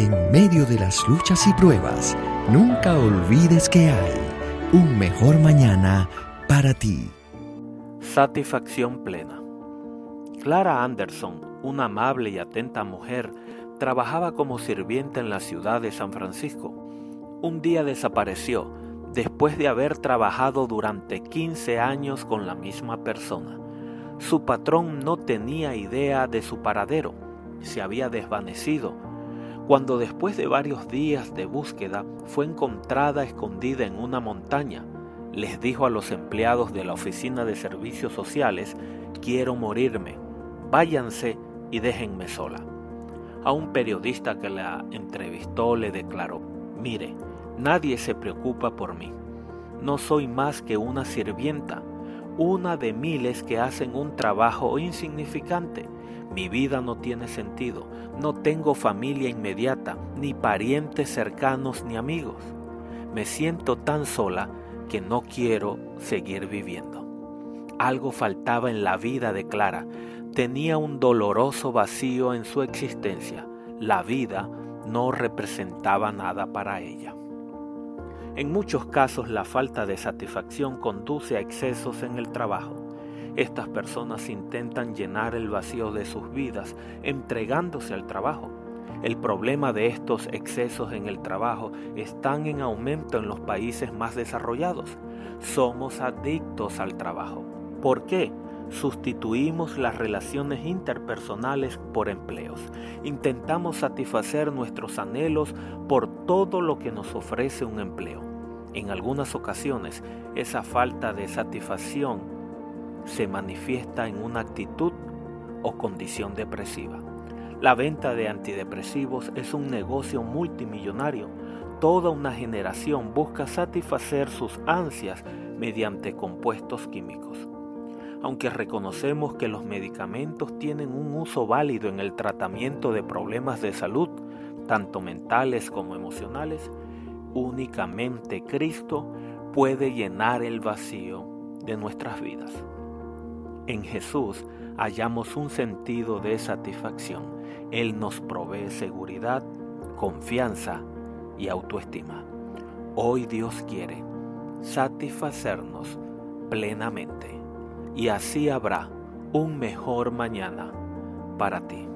En medio de las luchas y pruebas, nunca olvides que hay un mejor mañana para ti. Satisfacción plena. Clara Anderson, una amable y atenta mujer, trabajaba como sirvienta en la ciudad de San Francisco. Un día desapareció después de haber trabajado durante 15 años con la misma persona. Su patrón no tenía idea de su paradero, se había desvanecido cuando después de varios días de búsqueda fue encontrada escondida en una montaña, les dijo a los empleados de la Oficina de Servicios Sociales, quiero morirme, váyanse y déjenme sola. A un periodista que la entrevistó le declaró, mire, nadie se preocupa por mí, no soy más que una sirvienta, una de miles que hacen un trabajo insignificante mi vida no tiene sentido. No tengo familia inmediata, ni parientes cercanos ni amigos. Me siento tan sola que no quiero seguir viviendo. Algo faltaba en la vida de Clara. Tenía un doloroso vacío en su existencia. La vida no representaba nada para ella. En muchos casos la falta de satisfacción conduce a excesos en el trabajo. Estas personas intentan llenar el vacío de sus vidas entregándose al trabajo. El problema de estos excesos en el trabajo están en aumento en los países más desarrollados. Somos adictos al trabajo. ¿Por qué? Sustituimos las relaciones interpersonales por empleos. Intentamos satisfacer nuestros anhelos por todo lo que nos ofrece un empleo. En algunas ocasiones, esa falta de satisfacción se manifiesta en una actitud o condición depresiva. La venta de antidepresivos es un negocio multimillonario. Toda una generación busca satisfacer sus ansias mediante compuestos químicos. Aunque reconocemos que los medicamentos tienen un uso válido en el tratamiento de problemas de salud, tanto mentales como emocionales, únicamente Cristo puede llenar el vacío de nuestras vidas. En Jesús hallamos un sentido de satisfacción. Él nos provee seguridad, confianza y autoestima. Hoy Dios quiere satisfacernos plenamente y así habrá un mejor mañana para ti.